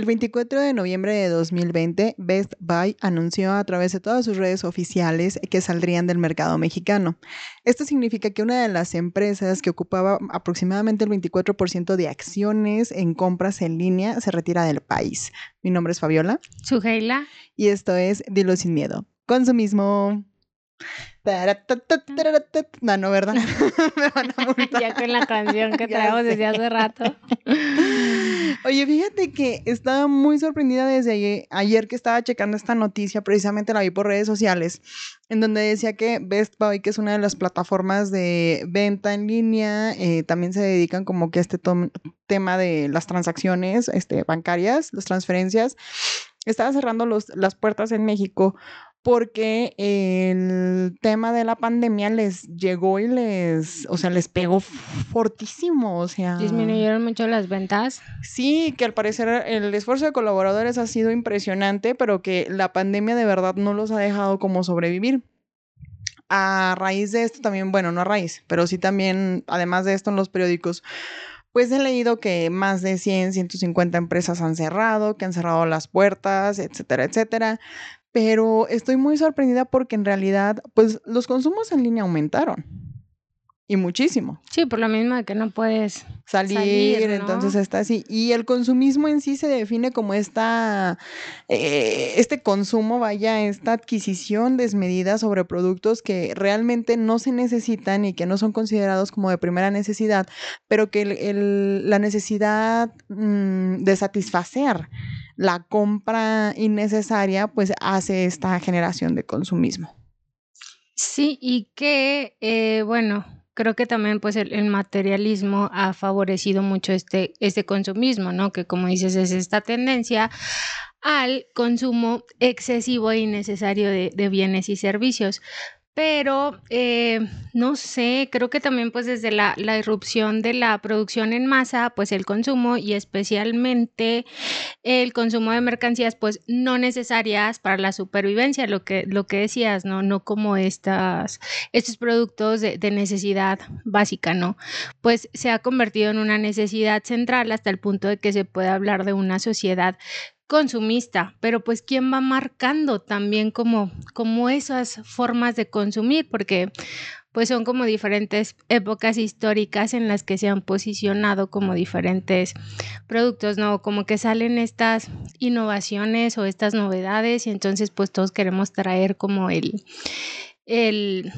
El 24 de noviembre de 2020, Best Buy anunció a través de todas sus redes oficiales que saldrían del mercado mexicano. Esto significa que una de las empresas que ocupaba aproximadamente el 24% de acciones en compras en línea se retira del país. Mi nombre es Fabiola. Sugeila. Y esto es Dilo sin miedo. Consumismo. No, no, ¿verdad? Me van a multar. ya con la canción que traemos desde hace rato. Oye, fíjate que estaba muy sorprendida desde ayer, que estaba checando esta noticia, precisamente la vi por redes sociales, en donde decía que Best Buy, que es una de las plataformas de venta en línea, eh, también se dedican como que a este tema de las transacciones este, bancarias, las transferencias, estaba cerrando los, las puertas en México porque el tema de la pandemia les llegó y les, o sea, les pegó fortísimo, o sea. Disminuyeron mucho las ventas. Sí, que al parecer el esfuerzo de colaboradores ha sido impresionante, pero que la pandemia de verdad no los ha dejado como sobrevivir. A raíz de esto también, bueno, no a raíz, pero sí también, además de esto en los periódicos, pues he leído que más de 100, 150 empresas han cerrado, que han cerrado las puertas, etcétera, etcétera pero estoy muy sorprendida porque en realidad, pues los consumos en línea aumentaron. Y muchísimo. Sí, por lo mismo de que no puedes salir, entonces está así. Y el consumismo en sí se define como esta, eh, este consumo, vaya, esta adquisición desmedida sobre productos que realmente no se necesitan y que no son considerados como de primera necesidad, pero que la necesidad mm, de satisfacer la compra innecesaria, pues hace esta generación de consumismo. Sí, y que, eh, bueno, creo que también pues el, materialismo ha favorecido mucho este, este consumismo, ¿no? Que como dices, es esta tendencia al consumo excesivo e innecesario de bienes y servicios pero eh, no sé, creo que también pues desde la, irrupción de la producción en masa, pues el consumo y especialmente el consumo de mercancías pues no necesarias para la supervivencia, lo que, lo que decías, ¿no? No como estas, estos productos de, de necesidad básica, ¿no? Pues se ha convertido en una necesidad central hasta el punto de que se puede hablar de una sociedad consumista, pero pues quién va marcando también como, como esas formas de consumir, porque pues son como diferentes épocas históricas en las que se han posicionado como diferentes productos, ¿no? Como que salen estas innovaciones o estas novedades y entonces pues todos queremos traer como el, el,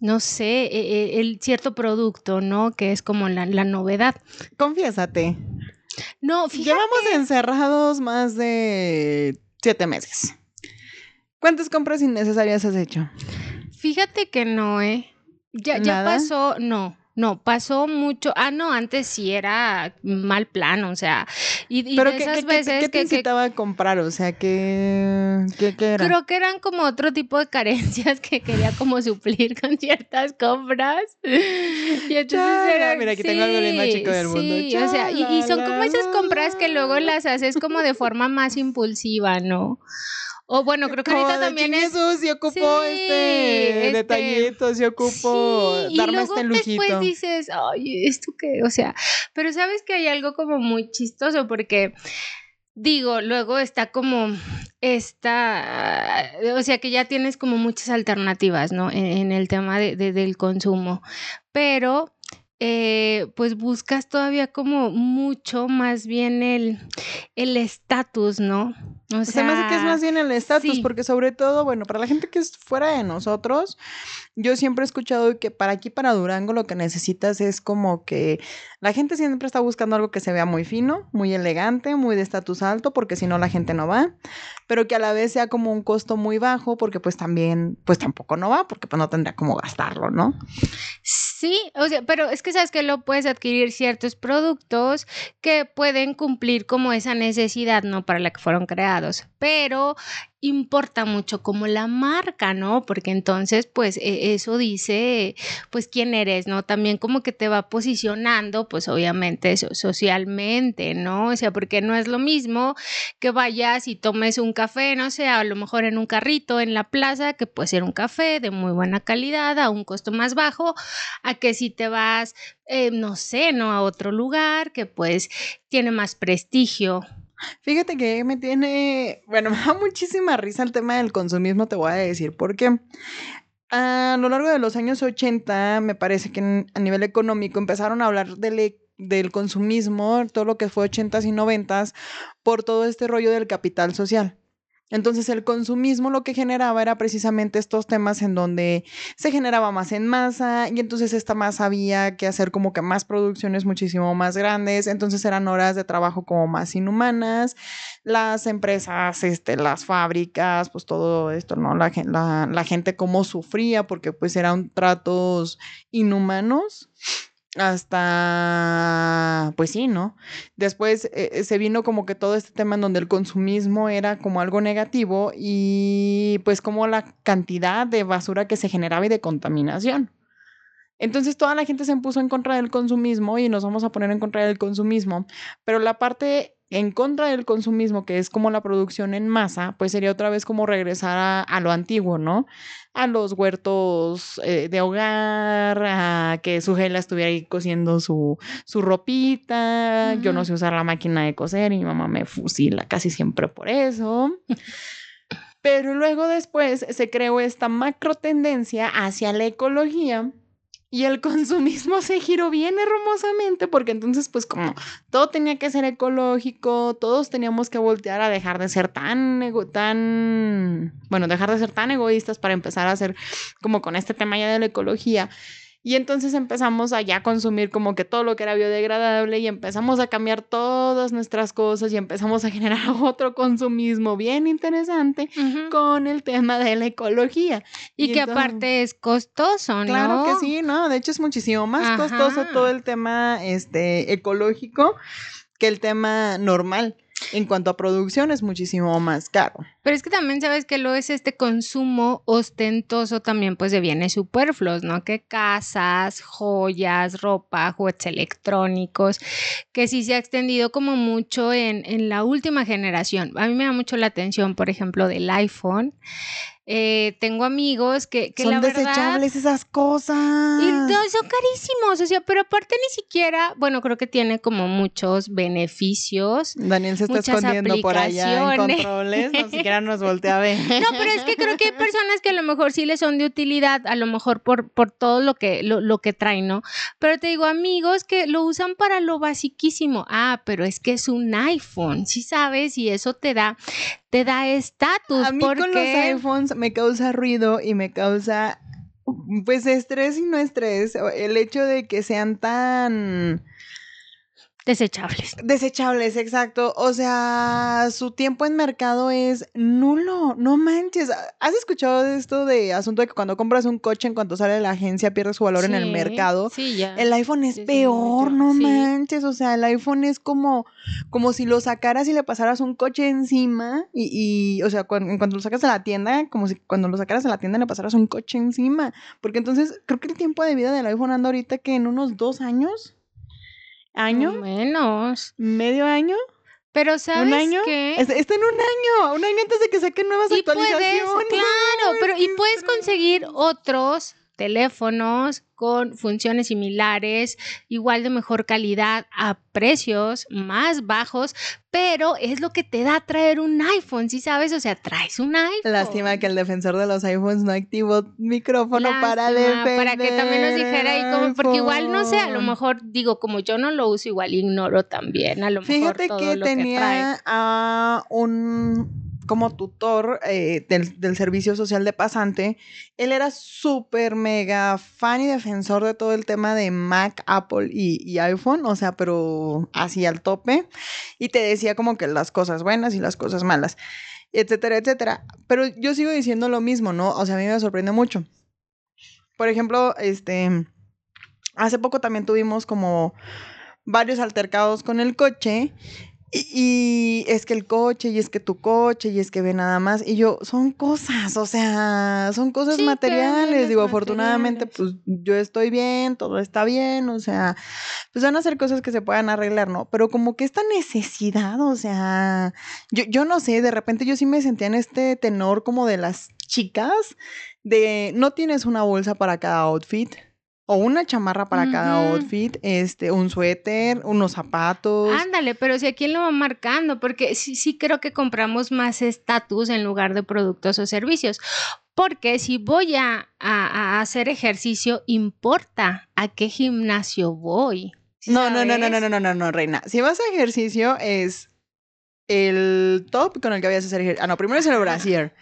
no sé, e, e, el, cierto producto, ¿no? Que es como la, la novedad. Confiésate. No, fíjate. Llevamos encerrados más de siete meses. ¿Cuántas compras innecesarias has hecho? Fíjate que no, ¿eh? Ya, ya pasó, no. No, pasó mucho. Ah, no, antes sí era mal plano, o sea. Y, Pero esas veces ¿qué, te incitaba a comprar? O sea, ¿qué, qué, era? Creo que eran como otro tipo de carencias que quería como suplir con ciertas compras. Y entonces era, Mira, aquí tengo algo más chico del mundo. Sí, o sea, y, y son como esas compras que luego las haces como de forma más impulsiva, ¿no? O bueno, creo que ahorita también es. Jesús, y ocupo este, este, detallitos, y ocupo darme este lujito. Después dices, ay, ¿esto qué? O sea, pero sabes que hay algo como muy chistoso porque. Digo, luego está como esta, o sea que ya tienes como muchas alternativas, ¿no? En, el tema de, del consumo, pero eh, pues buscas todavía como mucho más bien el estatus, ¿no? O sea, me hace que es más bien el estatus, porque sobre todo, bueno, para la gente que es fuera de nosotros, yo siempre he escuchado que para aquí, para Durango, lo que necesitas es como que la gente siempre está buscando algo que se vea muy fino, muy elegante, muy de estatus alto, porque si no la gente no va, pero que a la vez sea como un costo muy bajo, porque pues también, pues tampoco no va, porque pues no tendría como gastarlo, ¿no? Sí, o sea, pero es que sabes que lo puedes adquirir ciertos productos que pueden cumplir como esa necesidad, ¿no? Para la que fueron creados pero importa mucho como la marca, ¿no? Porque entonces, pues e, eso dice, pues quién eres, ¿no? También como que te va posicionando, pues obviamente socialmente, ¿no? O sea, porque no es lo mismo que vayas y tomes un café, no sé, a lo mejor en un carrito en la plaza, que puede ser un café de muy buena calidad a un costo más bajo, a que si te vas, eh, no sé, ¿no? A otro lugar que pues tiene más prestigio Fíjate que me tiene, bueno, me da muchísima risa el tema del consumismo, te voy a decir, porque a lo largo de los años 80, me parece que a nivel económico empezaron a hablar del, del consumismo, todo lo que fue 80s y 90s, por todo este rollo del capital social. Entonces el consumismo lo que generaba era precisamente estos temas en donde se generaba más en masa y entonces esta masa había que hacer como que más producciones muchísimo más grandes, entonces eran horas de trabajo como más inhumanas, las empresas, este, las fábricas, pues todo esto, ¿no? La, la, la gente cómo sufría porque pues eran tratos inhumanos hasta, pues sí, ¿no? Después eh, se vino como que todo este tema en donde el consumismo era como algo negativo y pues como la cantidad de basura que se generaba y de contaminación. Entonces toda la gente se puso en contra del consumismo y nos vamos a poner en contra del consumismo, pero la parte en contra del consumismo, que es como la producción en masa, pues sería otra vez como regresar a, lo antiguo, ¿no? A los huertos eh, de hogar, a que su gela estuviera ahí cosiendo su, su ropita, yo no sé usar la máquina de coser y mi mamá me fusila casi siempre por eso. Pero luego después se creó esta macro tendencia hacia la ecología y el consumismo se giró bien hermosamente porque entonces pues como todo tenía que ser ecológico, todos teníamos que voltear a dejar de ser tan, tan, bueno, dejar de ser tan egoístas para empezar a ser como con este tema ya de la ecología. Y entonces empezamos a ya consumir como que todo lo que era biodegradable y empezamos a cambiar todas nuestras cosas y empezamos a generar otro consumismo bien interesante con el tema de la ecología. Y, que aparte es costoso, ¿no? Claro que sí, ¿no? De hecho es muchísimo más costoso todo el tema este, ecológico que el tema normal en cuanto a producción es muchísimo más caro. Pero es que también sabes que lo es este consumo ostentoso también pues de bienes superfluos, ¿no? Que casas, joyas, ropa, juguetes electrónicos, que sí se ha extendido como mucho en, en la última generación. A mí me da mucho la atención, por ejemplo, del iPhone. Eh, tengo amigos que, que son desechables esas cosas. Y no, son carísimos, o sea, pero aparte ni siquiera, bueno, creo que tiene como muchos beneficios. Daniel se está escondiendo por allá en controles, no siquiera nos voltea a ver. No, pero es que creo que hay personas que a lo mejor sí les son de utilidad, a lo mejor por, por todo lo que, lo, lo que traen, ¿no? Pero te digo, amigos que lo usan para lo basiquísimo. Ah, pero es que es un iPhone, ¿sí sabes? Y eso te da, te da estatus. A mí con los iPhones me causa ruido y me causa, pues, estrés y no estrés. El hecho de que sean tan Desechables. Desechables, exacto. O sea, su tiempo en mercado es nulo. No manches. ¿Has escuchado esto de asunto de que cuando compras un coche, en cuanto sale de la agencia, pierde su valor en el mercado? Sí, ya. El iPhone es peor, no manches. O sea, el iPhone es como, como si lo sacaras y le pasaras un coche encima. Y, o sea, cuando, en cuanto lo sacas de la tienda, como si cuando lo sacaras de la tienda le pasaras un coche encima. Porque entonces creo que el tiempo de vida del iPhone anda ahorita que en unos dos años año. menos. ¿Medio año? Pero ¿sabes ¿Un año? qué? Está en un año, un año antes de que saquen nuevas y actualizaciones. Puedes, claro, pero y puedes conseguir otros teléfonos con funciones similares, igual de mejor calidad, a precios más bajos, pero es lo que te da traer un iPhone, ¿sí sabes? O sea, traes un iPhone. Lástima que el defensor de los iPhones no activó micrófono para defender. Para que también nos dijera ahí como, porque igual no sé, a lo mejor digo, como yo no lo uso, igual ignoro también, a lo mejor todo que lo tenía que trae. a un como tutor eh, del, servicio social de pasante, él era súper mega fan y defensor de todo el tema de Mac, Apple y, iPhone, o sea, pero así al tope, y te decía como que las cosas buenas y las cosas malas, etcétera, etcétera. Pero yo sigo diciendo lo mismo, ¿no? O sea, a mí me sorprende mucho. Por ejemplo, este, hace poco también tuvimos como varios altercados con el coche y, es que el coche, y es que tu coche, y es que ve nada más. Y yo, son cosas, o sea, son cosas materiales. Digo, afortunadamente, pues yo estoy bien, todo está bien, o sea, pues van a ser cosas que se puedan arreglar, ¿no? Pero como que esta necesidad, o sea, yo, yo no sé, de repente yo sí me sentía en este tenor como de las chicas, de no tienes una bolsa para cada outfit o una chamarra para cada outfit, este, un suéter, unos zapatos. Ándale, pero si a quién lo va marcando, porque sí, creo que compramos más estatus en lugar de productos o servicios. Porque si voy a, a, hacer ejercicio, importa a qué gimnasio voy. ¿sabes? No, no, no, no, no, no, no, no, reina. Si vas a ejercicio es el top con el que vayas a hacer ejercicio. Ah, no, primero es el brasier.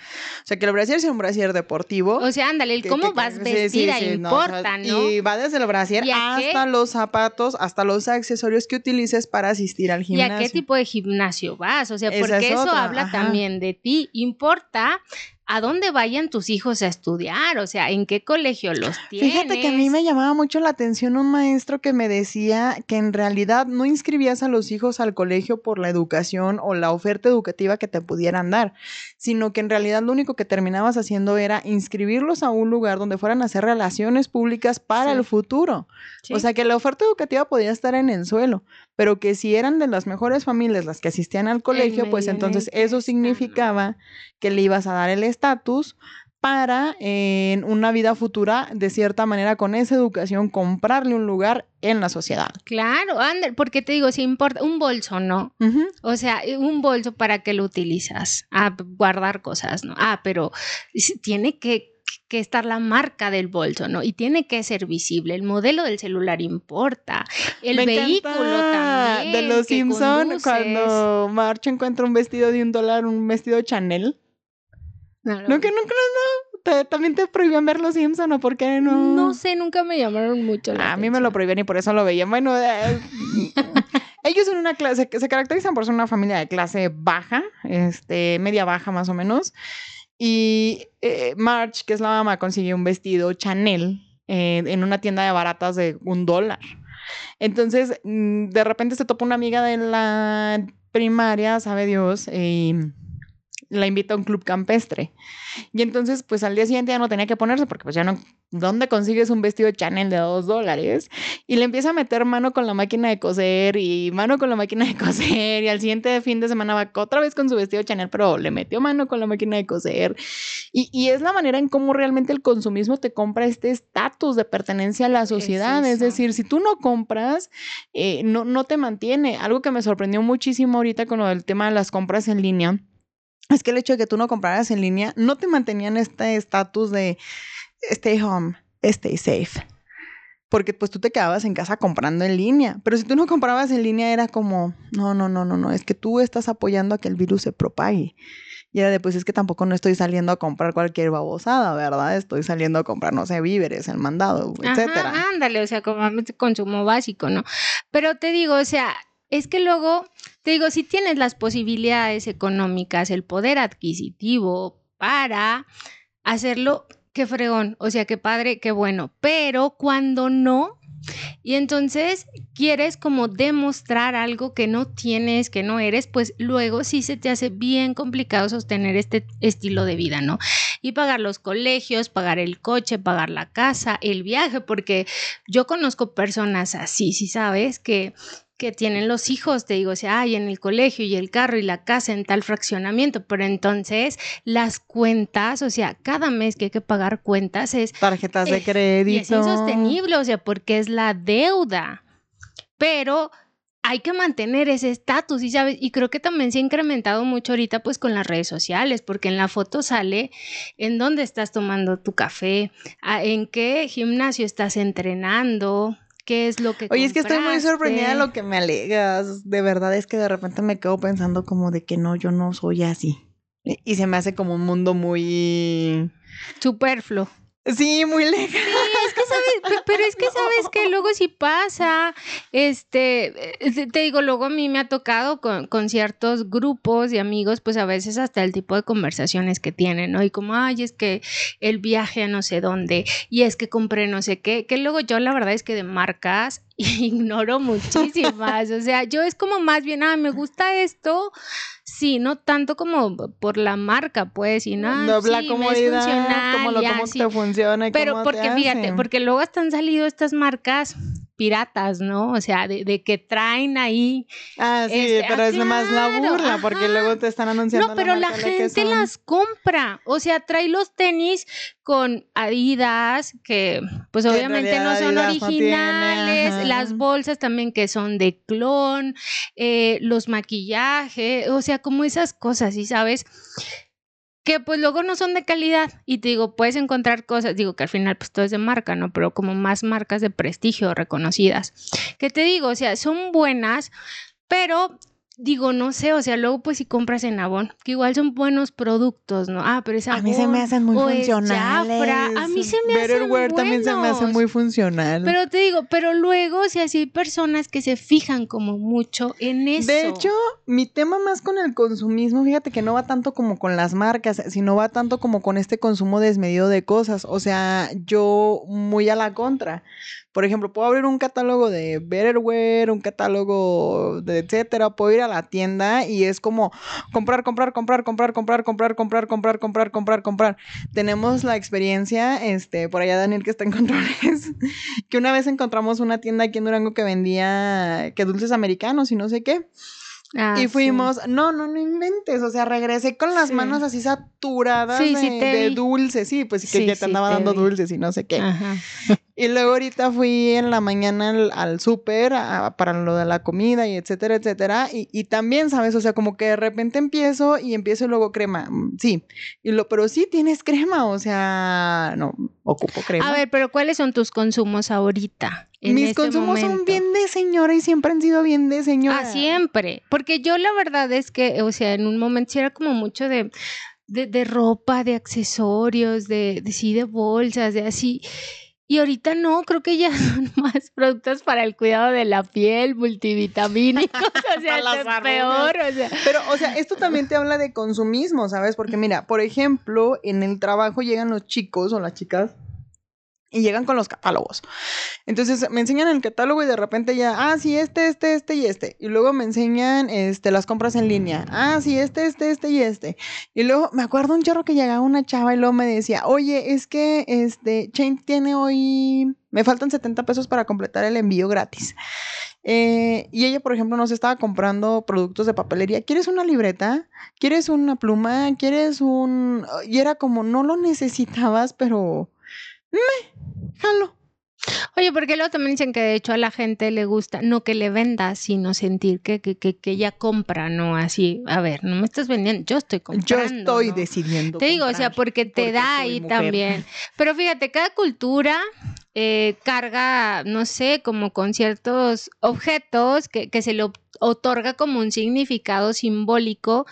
O sea, que el brasier sea un brasier deportivo. O sea, ándale, el cómo vas vestida importa, no, Y va desde el brasier hasta los zapatos, hasta los accesorios que utilices para asistir al gimnasio. ¿Y a qué tipo de gimnasio vas? O sea, porque eso habla también de ti. Importa a dónde vayan tus hijos a estudiar, o sea, en qué colegio los tienes. Fíjate que a mí me llamaba mucho la atención un maestro que me decía que en realidad no inscribías a los hijos al colegio por la educación o la oferta educativa que te pudieran dar, sino que en realidad lo único que terminabas haciendo era inscribirlos a un lugar donde fueran a hacer relaciones públicas para el futuro. O sea, que la oferta educativa podía estar en el suelo, pero que si eran de las mejores familias las que asistían al colegio, pues entonces eso significaba que le ibas a dar el estatus para en una vida futura, de cierta manera, con esa educación, comprarle un lugar en la sociedad. Claro, Ander, porque te digo, si importa un bolso, ¿no? O sea, un bolso para qué lo utilizas, a ah, guardar cosas, ¿no? Ah, pero tiene que que estar la marca del bolso, ¿no? Y tiene que ser visible. El modelo del celular importa. El vehículo también. De los Simpson, cuando March encuentra un vestido de un dólar, un vestido Chanel. No, no, que nunca, no, ¿También te prohibían ver los Simpson o por qué no? No sé, nunca me llamaron mucho. a mí me lo prohibían y por eso lo veían. Bueno, eh, ellos son una clase, se caracterizan por ser una familia de clase baja, este, media baja más o menos. Y eh, March, que es la mamá, consiguió un vestido Chanel eh, en una tienda de baratas de un dólar. Entonces, mm, de repente se topa una amiga de la primaria, sabe Dios, y la invita a un club campestre. Y entonces, pues al día siguiente ya no tenía que ponerse porque pues ya no, ¿dónde consigues un vestido Chanel de dos dólares? Y le empieza a meter mano con la máquina de coser y mano con la máquina de coser y al siguiente fin de semana va otra vez con su vestido Chanel, pero le metió mano con la máquina de coser. Y, y es la manera en cómo realmente el consumismo te compra este estatus de pertenencia a la sociedad. Es, decir, si tú no compras, eh, no, no te mantiene. Algo que me sorprendió muchísimo ahorita con el tema de las compras en línea es que el hecho de que tú no compraras en línea no te mantenía en este estatus de stay home, stay safe. Porque pues tú te quedabas en casa comprando en línea. Pero si tú no comprabas en línea era como, no, no, no, no, no, es que tú estás apoyando a que el virus se propague. Y era de, pues es que tampoco no estoy saliendo a comprar cualquier babosada, ¿verdad? Estoy saliendo a comprar, no sé, víveres, el mandado, etcétera. Ándale, o sea, como consumo básico, ¿no? Pero te digo, o sea, es que luego, te digo, si tienes las posibilidades económicas, el poder adquisitivo para hacerlo, qué fregón, o sea, qué padre, qué bueno, pero cuando no, y entonces quieres como demostrar algo que no tienes, que no eres, pues luego sí se te hace bien complicado sostener este estilo de vida, ¿no? Y pagar los colegios, pagar el coche, pagar la casa, el viaje, porque yo conozco personas así, si sabes, que que tienen los hijos, te digo, o sea, hay en el colegio y el carro y la casa en tal fraccionamiento, pero entonces las cuentas, o sea, cada mes que hay que pagar cuentas es... Tarjetas de crédito. es insostenible, o sea, porque es la deuda. Pero hay que mantener ese estatus y sabes, y creo que también se ha incrementado mucho ahorita pues con las redes sociales, porque en la foto sale en dónde estás tomando tu café, en qué gimnasio estás entrenando, qué es lo que Oye, es que estoy muy sorprendida de lo que me alegas. De verdad es que de repente me quedo pensando como de que no, yo no soy así. Y se me hace como un mundo muy... Superfluo. Sí, muy. Sí, es que sabes, pero es que sabes que luego si pasa, este, eh, te digo, luego a mí me ha tocado con, con, ciertos grupos de amigos, pues a veces hasta el tipo de conversaciones que tienen, ¿no? Y como, ay, es que el viaje a no sé dónde, y es que compré no sé qué, que luego yo la verdad es que de marcas ignoro muchísimas, o sea, yo es como más bien, ah, me gusta esto, Sí, no tanto como por la marca, pues, y nada. No, la comodidad, como lo cómo te funciona y Pero cómo porque te fíjate, porque luego han salido estas marcas piratas, ¿no? O sea, de, que traen ahí. Ah, sí, este, pero ah, es nomás la burla, porque luego te están anunciando. No, pero la, gente las compra. O sea, trae los tenis con Adidas, que pues obviamente no son originales, las bolsas también que son de clon, eh, los maquillajes, o sea, como esas cosas, ¿sí sabes? Que pues luego no son de calidad y te digo, puedes encontrar cosas, digo que al final pues todo es de marca, ¿no? Pero como más marcas de prestigio reconocidas. Que te digo, o sea, son buenas, pero digo, no sé, o sea, luego pues si compras en Avon, que igual son buenos productos, ¿no? Ah, pero es A mí se me hacen muy funcionales. a mí se me hacen buenos. también se me hace muy funcional. Pero te digo, pero luego, o sea, si hay personas que se fijan como mucho en eso. De hecho, mi tema más con el consumismo, fíjate que no va tanto como con las marcas, sino va tanto como con este consumo desmedido de cosas. O sea, yo muy a la contra. Por ejemplo, puedo abrir un catálogo de Betterware, un catálogo de etcétera, puedo ir a la tienda y es como comprar, comprar, comprar, comprar, comprar, comprar, comprar, comprar, comprar, comprar, comprar. Tenemos la experiencia, este, por allá Daniel que está en controles, que una vez encontramos una tienda aquí en Durango que vendía que dulces americanos y no sé qué. Ah, y fuimos, no, no, no inventes, o sea, regresé con las manos así saturadas de, de dulces, sí, pues que ya te andaba dando dulces y no sé qué. Y luego ahorita fui en la mañana al, súper para lo de la comida y etcétera, etcétera. Y, y, también, ¿sabes? O sea, como que de repente empiezo y empiezo y luego crema. Mm, sí. Y lo, pero sí tienes crema, o sea, no, ocupo crema. A ver, pero ¿cuáles son tus consumos ahorita? Mis este consumos son bien de señora y siempre han sido bien de señora. Ah, siempre. Porque yo la verdad es que, o sea, en un momento sí era como mucho de, de, de ropa, de accesorios, de, de sí, de bolsas, de así. Y ahorita no, creo que ya son más productos para el cuidado de la piel, multivitamínicos, o sea, es peor, o sea. Pero, o sea, esto también te habla de consumismo, ¿sabes? Porque mira, por ejemplo, en el trabajo llegan los chicos o las chicas y llegan con los catálogos. Entonces me enseñan el catálogo y de repente ya, ah, sí, este, este, este y este. Y luego me enseñan este, las compras en línea. Ah, sí, este, este, este y este. Y luego me acuerdo un chorro que llegaba una chava y luego me decía, oye, es que este Chain tiene hoy, me faltan 70 pesos para completar el envío gratis. Eh, y ella, por ejemplo, nos estaba comprando productos de papelería. ¿Quieres una libreta? ¿Quieres una pluma? ¿Quieres un...? Y era como, no lo necesitabas, pero me, jalo. Oye, porque luego también dicen que de hecho a la gente le gusta, no que le venda, sino sentir que, que, que, que ella compra, ¿no? Así, a ver, no me estás vendiendo, yo estoy comprando. Yo estoy decidiendo. Te digo, o sea, porque te da ahí también. Pero fíjate, cada cultura eh, carga, no sé, como con ciertos objetos que, se le otorga como un significado simbólico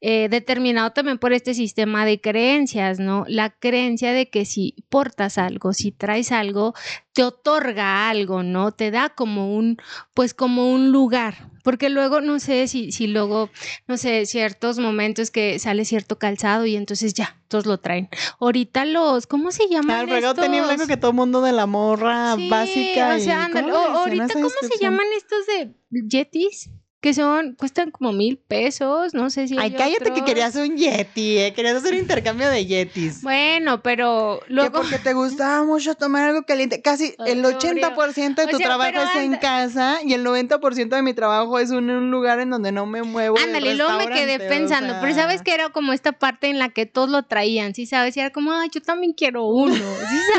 eh, determinado también por este sistema de creencias, ¿no? La creencia de que si portas algo, si traes algo, te otorga algo, ¿no? Te da como un, pues como un lugar, porque luego no sé si, si luego, no sé, ciertos momentos que sale cierto calzado y entonces ya, todos lo traen. Ahorita los, ¿cómo se llaman? El tenía blanco que todo mundo de la morra básica. O sea, ahorita, ¿cómo se llaman estos de Yetis? Que son, cuestan como mil pesos, no sé si. Ay, cállate que querías un Yeti, ¿eh? querías hacer un intercambio de Yetis. Bueno, pero luego. Que porque te gustaba mucho tomar algo caliente. Casi el 80% de tu trabajo es en casa y el 90% de mi trabajo es en un lugar en donde no me muevo. Ándale, luego me quedé pensando, pero sabes que era como esta parte en la que todos lo traían, ¿sí sabes? Y era como, ay, yo también quiero uno.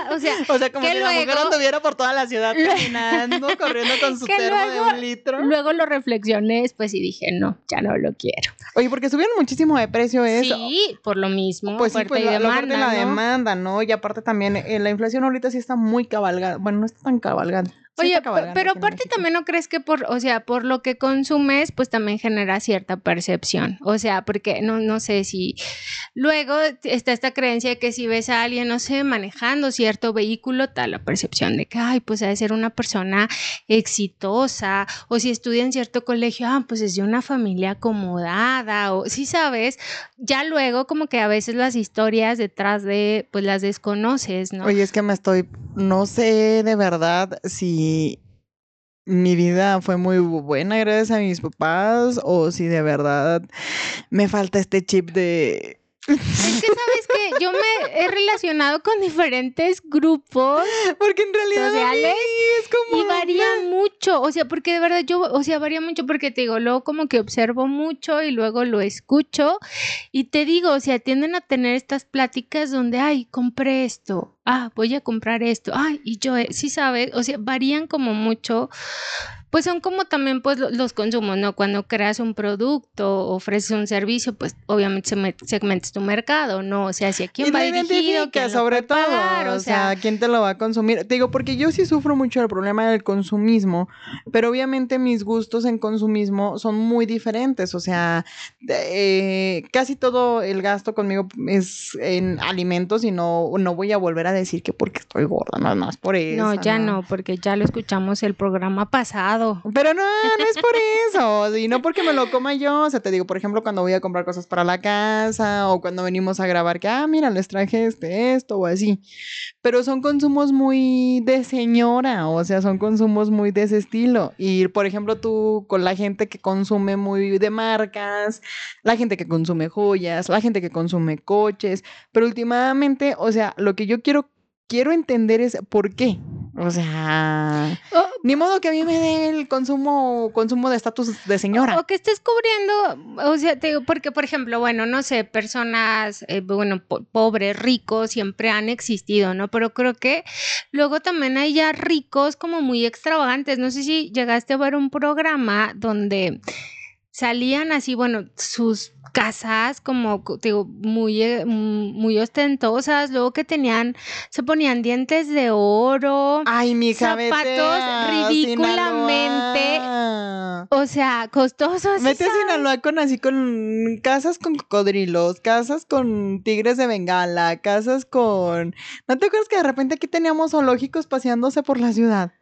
O sea, o sea como que luego, la mujer anduviera por toda la ciudad caminando, corriendo con su termo de un litro. Luego lo reflexioné después y dije, no, ya no lo quiero. Oye, porque subieron muchísimo de precio eso. Sí, por lo mismo. Pues sí, pues la, demanda, la demanda, ¿no? Y aparte también, eh, la inflación ahorita sí está muy cabalgada. Bueno, no está tan cabalgada. Oye, pero aparte también no crees que por, o sea, por lo que consumes, pues también genera cierta percepción. O sea, porque no, no sé si luego está esta creencia de que si ves a alguien, no sé, manejando cierto vehículo, tal la percepción de que, ay, pues ha de ser una persona exitosa, o si estudia en cierto colegio, ah, pues es de una familia acomodada, o si sabes, ya luego como que a veces las historias detrás de, pues las desconoces, ¿no? Oye, es que me estoy, no sé de verdad si mi vida fue muy buena gracias a mis papás o si de verdad me falta este chip de Es que sabes que yo me he relacionado con diferentes grupos. Porque en realidad sociales es como. Y varía mucho, o sea, porque de verdad yo, o sea, varía mucho porque te digo, luego como que observo mucho y luego lo escucho. Y te digo, o sea, tienden a tener estas pláticas donde, ay, compré esto, ah, voy a comprar esto, ay, y yo, eh, sí sabes, o sea, varían como mucho pues son como también pues los consumos, ¿no? Cuando creas un producto, ofreces un servicio, pues obviamente segmentas tu mercado, ¿no? O sea, si a quién va dirigido, quién sobre todo, o sea, quién te lo va a consumir. Te digo, porque yo sí sufro mucho el problema del consumismo, pero obviamente mis gustos en consumismo son muy diferentes, o sea, eh, casi todo el gasto conmigo es en alimentos y no, no voy a volver a decir que porque estoy gorda, no, no es por eso. No, ya no, porque ya lo escuchamos el programa pasado. Pero no, no es por eso. Y no porque me lo coma yo. O sea, te digo, por ejemplo, cuando voy a comprar cosas para la casa o cuando venimos a grabar que, ah, mira, les traje este, esto o así. Pero son consumos muy de señora. O sea, son consumos muy de ese estilo. Y, por ejemplo, tú con la gente que consume muy de marcas, la gente que consume joyas, la gente que consume coches. Pero últimamente, o sea, lo que yo quiero quiero entender es por qué. O sea, oh. ni modo que a mí me dé el consumo, consumo de estatus de señora. O, que estés cubriendo, o sea, te digo, porque, por ejemplo, bueno, no sé, personas, eh, bueno, pobres, ricos, siempre han existido, ¿no? Pero creo que luego también hay ya ricos como muy extravagantes. No sé si llegaste a ver un programa donde salían así, bueno, sus casas como digo muy eh, muy ostentosas luego que tenían se ponían dientes de oro ay mi zapatos ridículamente o sea costosos Mete a Sinaloa con así con casas con cocodrilos casas con tigres de Bengala casas con ¿no te acuerdas que de repente aquí teníamos zoológicos paseándose por la ciudad?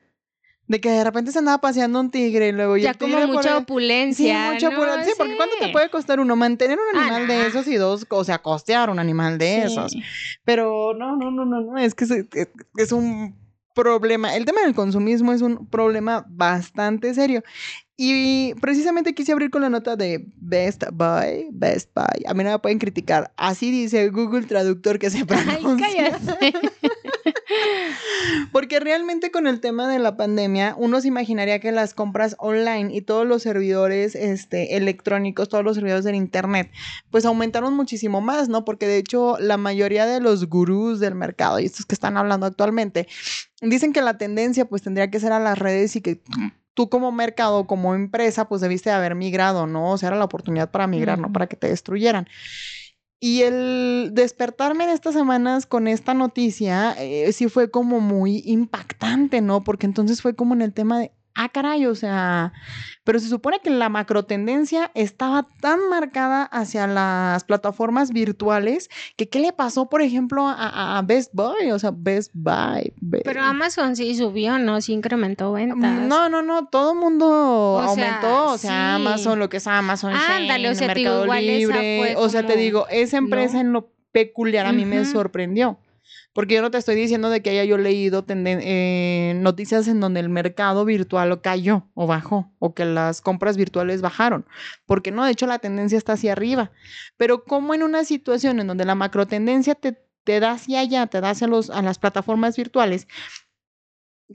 De que de repente se andaba paseando un tigre y luego ya como mucha opulencia. Sí, mucha opulencia. Sí, porque ¿cuánto te puede costar uno mantener un ah, animal de esos y dos, o sea, costear un animal de esos? Pero no, no, no, no, no, es que es, es un problema. El tema del consumismo es un problema bastante serio. Y precisamente quise abrir con la nota de Best Buy, Best Buy. A mí no me pueden criticar. Así dice Google Traductor que se pronuncia. Ay, Porque realmente con el tema de la pandemia, uno se imaginaría que las compras online y todos los servidores este, electrónicos, todos los servidores del Internet, pues aumentaron muchísimo más, ¿no? Porque de hecho la mayoría de los gurús del mercado y estos que están hablando actualmente, dicen que la tendencia pues tendría que ser a las redes y que tú como mercado, como empresa, pues debiste haber migrado, ¿no? O sea, era la oportunidad para migrar, no para que te destruyeran. Y el despertarme en estas semanas con esta noticia eh, sí fue como muy impactante, ¿no? Porque entonces fue como en el tema de, ah, caray, o sea, pero se supone que la macro tendencia estaba tan marcada hacia las plataformas virtuales que qué le pasó, por ejemplo, a, Best Buy, o sea, Best Buy. Pero Amazon sí subió, ¿no? Sí incrementó ventas. No, no, no, todo el mundo aumentó, o sea, Amazon, lo que es Amazon, Ándale, o sea, Mercado Libre, o sea, te digo, esa empresa en lo peculiar a mí me sorprendió. Porque yo no te estoy diciendo de que haya yo leído eh, noticias en donde el mercado virtual cayó o bajó o que las compras virtuales bajaron. Porque no, de hecho la tendencia está hacia arriba. Pero como en una situación en donde la macro tendencia te, te da hacia allá, te da hacia los, a las plataformas virtuales,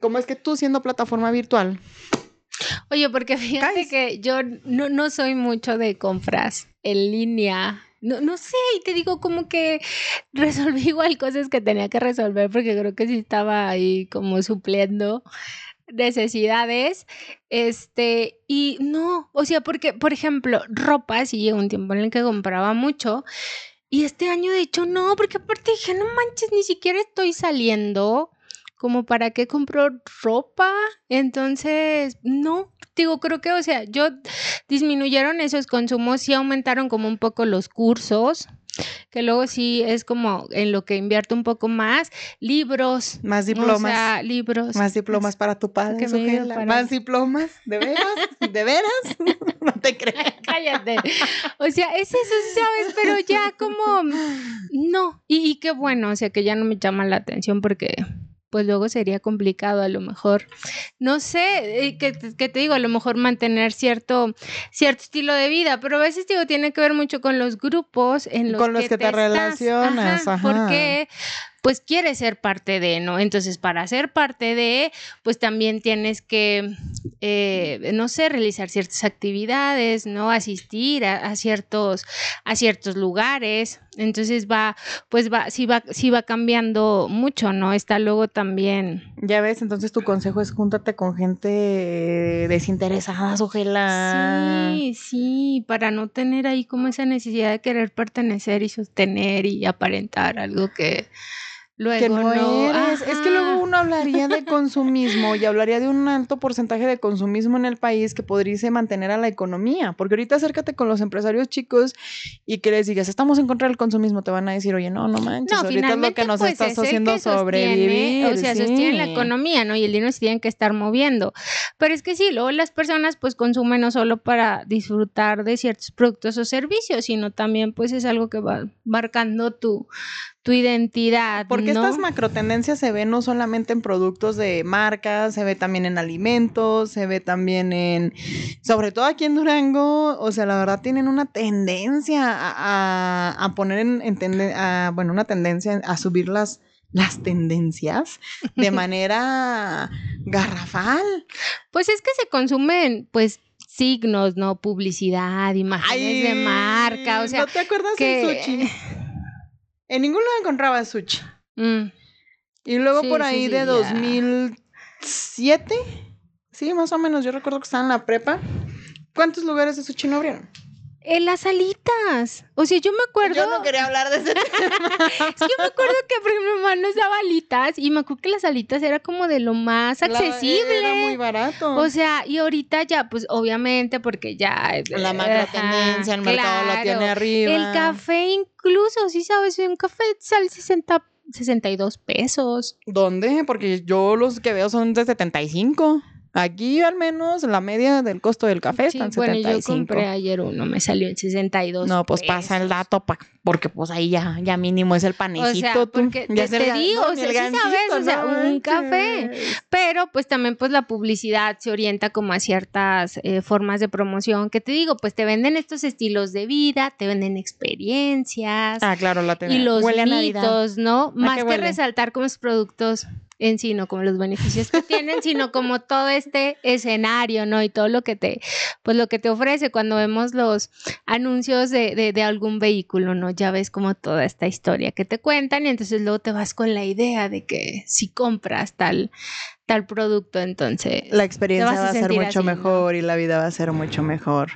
¿cómo es que tú siendo plataforma virtual Oye, porque fíjate que yo no, no, soy mucho de compras en línea. No, no sé, y te digo como que resolví igual cosas que tenía que resolver porque creo que sí estaba ahí como supliendo necesidades. Este, y no, o sea, porque, por ejemplo, ropa, sí llegó un tiempo en el que compraba mucho. Y este año, de hecho, no, porque aparte dije, no manches, ni siquiera estoy saliendo como para qué compro ropa. Entonces, no, digo, creo que, o sea, yo disminuyeron esos consumos y aumentaron como un poco los cursos que luego sí es como en lo que invierto un poco más, libros. Más diplomas. O sea, libros. Más diplomas para tu padre. Más diplomas, ¿de veras? ¿De veras? no te creas. Cállate. O sea, es eso, ¿sabes? Pero ya como, no. Y, y qué bueno, o sea, que ya no me llama la atención porque pues luego sería complicado a lo mejor, no sé, eh, que, te digo, a lo mejor mantener cierto, cierto estilo de vida, pero a veces digo, tiene que ver mucho con los grupos en los, con los que, te, relacionas. Porque pues quieres ser parte de, ¿no? Entonces, para ser parte de, pues también tienes que, eh, no sé, realizar ciertas actividades, ¿no? Asistir a, ciertos, a ciertos lugares. Entonces va, pues va, sí va, sí va cambiando mucho, ¿no? Está luego también. Ya ves, entonces tu consejo es júntate con gente desinteresada, ojalá. Sí, sí, para no tener ahí como esa necesidad de querer pertenecer y sostener y aparentar algo que Luego, que no, eres. Es que luego uno hablaría de consumismo y hablaría de un alto porcentaje de consumismo en el país que podría mantener a la economía. Porque ahorita acércate con los empresarios chicos y que les digas, estamos en contra del consumismo, te van a decir, oye, no, no manches, ahorita es lo que nos pues, estás haciendo sobrevivir. O sea, sostiene la economía, ¿no? Y el dinero se tiene que estar moviendo. Pero es que sí, luego las personas pues consumen no solo para disfrutar de ciertos productos o servicios, sino también pues es algo que va marcando tu tu identidad. Porque estas macro tendencias se ven no solamente en productos de marcas, se ve también en alimentos, se ve también en, sobre todo aquí en Durango, o sea, la verdad tienen una tendencia a, poner en, en bueno, una tendencia a subir las, las tendencias de manera garrafal. Pues es que se consumen, pues signos, ¿no? Publicidad, imágenes de marca, o sea. ¿No te acuerdas que... sushi? En ningún lugar encontraba sushi. Mm. Y luego por ahí de 2007, sí, más o menos, yo recuerdo que estaba en la prepa. ¿Cuántos lugares de sushi no abrieron? En las alitas. O sea, yo me acuerdo. Yo no quería hablar de ese tema. es que me acuerdo que por mi mamá nos daba alitas y me acuerdo que las alitas era como de lo más accesible. era muy barato. O sea, y ahorita ya, pues obviamente, porque ya. La macro tendencia, el mercado lo tiene arriba. El café, incluso, sí sabes, un café sale 60 62 pesos. ¿Dónde? Porque yo los que veo son de 75. Aquí al menos la media del costo del café está en bueno, yo compré ayer uno, me salió en 62 No, pues pasa el dato, pa, porque pues ahí ya, ya mínimo es el panecito. O sea, porque te, digo, o sea, sí sabes, o sea, un café. Pero pues también pues la publicidad se orienta como a ciertas eh, formas de promoción que te digo, pues te venden estos estilos de vida, te venden experiencias. Ah, claro, la Y los mitos, ¿no? Más que resaltar como esos productos en sí, no como los beneficios que tienen, sino como todo este escenario, ¿no? Y todo lo que te, pues lo que te ofrece cuando vemos los anuncios de, de, algún vehículo, ¿no? Ya ves como toda esta historia que te cuentan y entonces luego te vas con la idea de que si compras tal, tal producto, entonces... La experiencia va a, ser mucho mejor y la vida va a ser mucho mejor.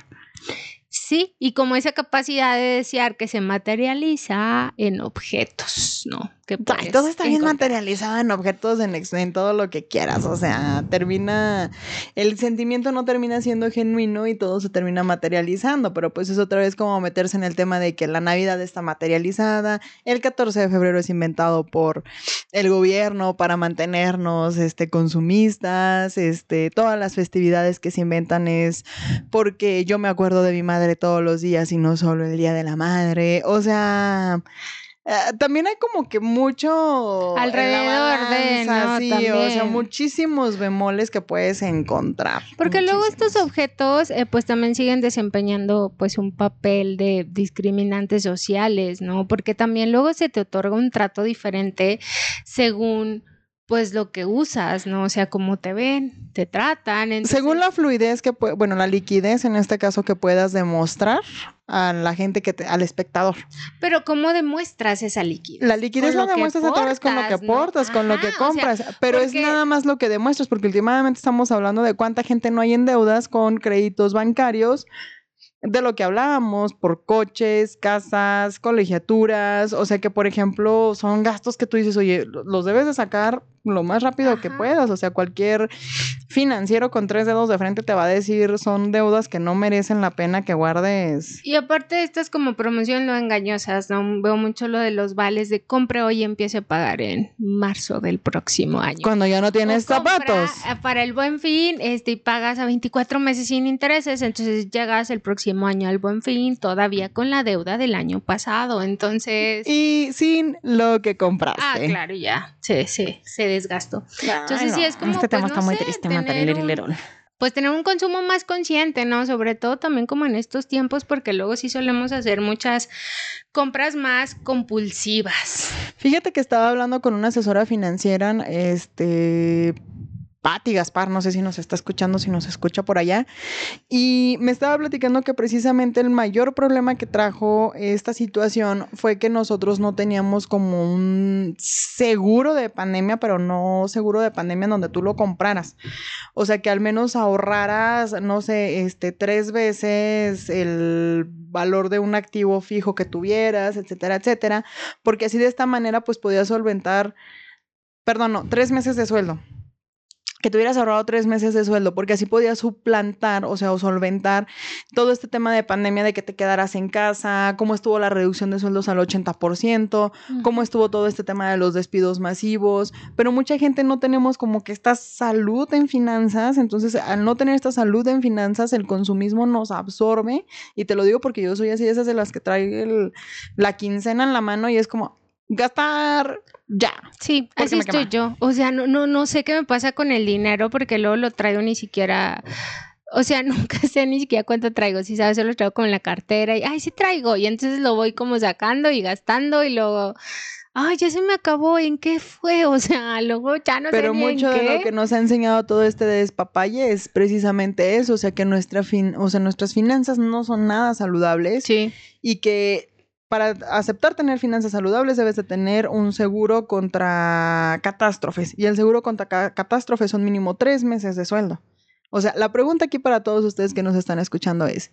Sí, y como esa capacidad de desear que se materializa en objetos, ¿no? Que todo está bien materializado en objetos, en, todo lo que quieras. O sea, termina. El sentimiento no termina siendo genuino y todo se termina materializando. Pero pues es otra vez como meterse en el tema de que la Navidad está materializada. El 14 de febrero es inventado por el gobierno para mantenernos este, consumistas. Este, todas las festividades que se inventan es porque yo me acuerdo de mi madre todos los días y no solo el día de la madre. O sea. Eh, también hay como que mucho alrededor de ¿no? sí, o sea, muchísimos bemoles que puedes encontrar. Porque luego estos objetos eh, pues también siguen desempeñando pues un papel de discriminantes sociales, ¿no? Porque también luego se te otorga un trato diferente según pues lo que usas, ¿no? O sea, cómo te ven, te tratan. Según la fluidez que, bueno, la liquidez en este caso que puedas demostrar a la gente que te, al espectador. Pero ¿cómo demuestras esa liquidez? La liquidez la demuestras a través con lo que aportas, con lo que compras, pero es nada más lo que demuestras, porque últimamente estamos hablando de cuánta gente no hay en deudas con créditos bancarios de lo que hablábamos, por coches, casas, colegiaturas, o sea que por ejemplo son gastos que tú dices, oye, los debes de sacar lo más rápido que puedas. O sea, cualquier financiero con tres dedos de frente te va a decir son deudas que no merecen la pena que guardes. Y aparte, estas como promoción no engañosas, ¿no? Veo mucho lo de los vales de compre hoy y empiece a pagar en marzo del próximo año. Cuando ya no tienes zapatos. Para el buen fin, este, y pagas a 24 meses sin intereses, entonces llegas el próximo año al buen fin todavía con la deuda del año pasado. Entonces. Y sin lo que compraste. Ah, claro, ya. Sí, sí. Se desgasto. Entonces, sí es como. Este tema pues, está no muy sé, triste, Natalia un- pues tener un consumo más consciente, ¿no? Sobre todo también como en estos tiempos, porque luego sí solemos hacer muchas compras más compulsivas. Fíjate que estaba hablando con una asesora financiera, este, Patti Gaspar, no sé si nos está escuchando, si nos escucha por allá, y me estaba platicando que precisamente el mayor problema que trajo esta situación fue que nosotros no teníamos como un seguro de pandemia, pero no seguro de pandemia en donde tú lo compraras. O sea, que al menos ahorraras, no sé, este, tres veces el valor de un activo fijo que tuvieras, etcétera, etcétera, porque así de esta manera pues podías solventar, perdón, no, tres meses de sueldo. Que tuvieras ahorrado tres meses de sueldo, porque así podías suplantar, o sea, o solventar todo este tema de pandemia de que te quedaras en casa, cómo estuvo la reducción de sueldos al 80%, cómo estuvo todo este tema de los despidos masivos, pero mucha gente no tenemos como que esta salud en finanzas, entonces al no tener esta salud en finanzas, el consumismo nos absorbe, y te lo digo porque yo soy así de esas de las que trae el- la quincena en la mano y es como gastar ya. Sí, así estoy yo. O sea, no, no, no sé qué me pasa con el dinero porque luego lo traigo ni siquiera. O sea, nunca sé ni siquiera cuánto traigo. Si sabes, solo lo traigo como en la cartera y, ay, sí traigo. Y entonces lo voy como sacando y gastando y luego, ay, ya se me acabó. ¿En qué fue? O sea, luego ya no Pero sé ni mucho en de qué. lo que nos ha enseñado todo este despapalle es precisamente eso, o sea que nuestra fin, o sea, nuestras finanzas no son nada saludables Sí, y que para aceptar tener finanzas saludables debes de tener un seguro contra catástrofes y el seguro contra ca- catástrofes son mínimo tres meses de sueldo. O sea, la pregunta aquí para todos ustedes que nos están escuchando es,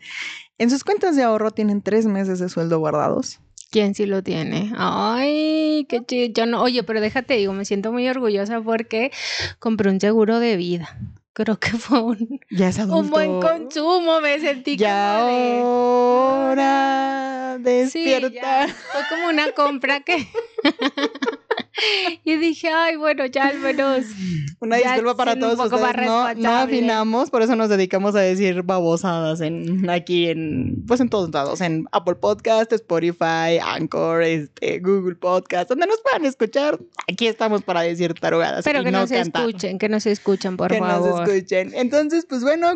¿en sus cuentas de ahorro tienen tres meses de sueldo guardados? ¿quién sí lo tiene? Ay, qué chido. Yo no, oye, pero déjate, digo, me siento muy orgullosa porque compré un seguro de vida. Creo que fue un, Ya es adulto. un buen consumo, me sentí Ya como de... ahora Sí, despierta. ya, fue como una compra que... y dije, ay, bueno, ya al menos... Una disculpa para todos ustedes. No, afinamos, por eso nos dedicamos a decir babosadas en aquí en pues en todos lados, en Apple Podcast, Spotify, Anchor, este, Google Podcast, donde nos puedan escuchar. Aquí estamos para decir tarugadas Pero que no nos cantar. escuchen, que nos escuchen, por que favor. nos escuchen. Entonces, pues bueno,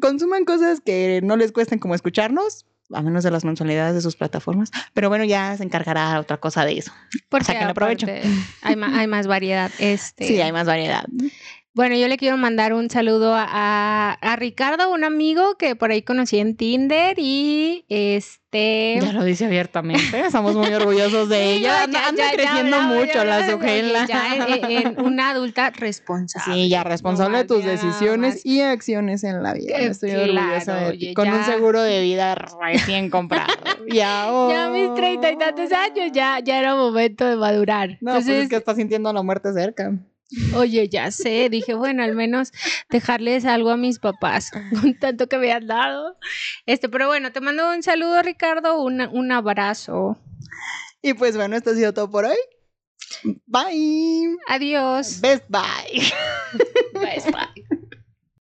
consuman cosas que no les cuesten como escucharnos. A menos de las mensualidades de sus plataformas. Pero bueno, ya se encargará otra cosa de eso. Porque sáquenle provecho. aparte hay, hay más variedad. Este, Sí, hay más variedad. Bueno, yo le quiero mandar un saludo a, a- Ricardo, un amigo que por ahí conocí en Tinder y este... Ya lo dice abiertamente. Estamos muy orgullosos de Sí, ella. no, ya- anda ya- ya creciendo hablaba, mucho ya la Sujela. Ya en, en una adulta responsable. Sí, ya responsable de tus ya decisiones más. y acciones en la vida. Estoy claro, orgullosa de ti. Con un ya. seguro de vida recién comprado. ya, Ya a mis treinta y tantos años ya, ya era momento de madurar. No, pues Entonces, es que estás sintiendo la muerte cerca. Oye, ya sé, dije, bueno, al menos dejarles algo a mis papás con tanto que me han dado. Este, pero bueno, te mando un saludo, Ricardo, un, un abrazo. Y pues bueno, esto ha sido todo por hoy. Bye. Adiós. Best bye. Bye, bye.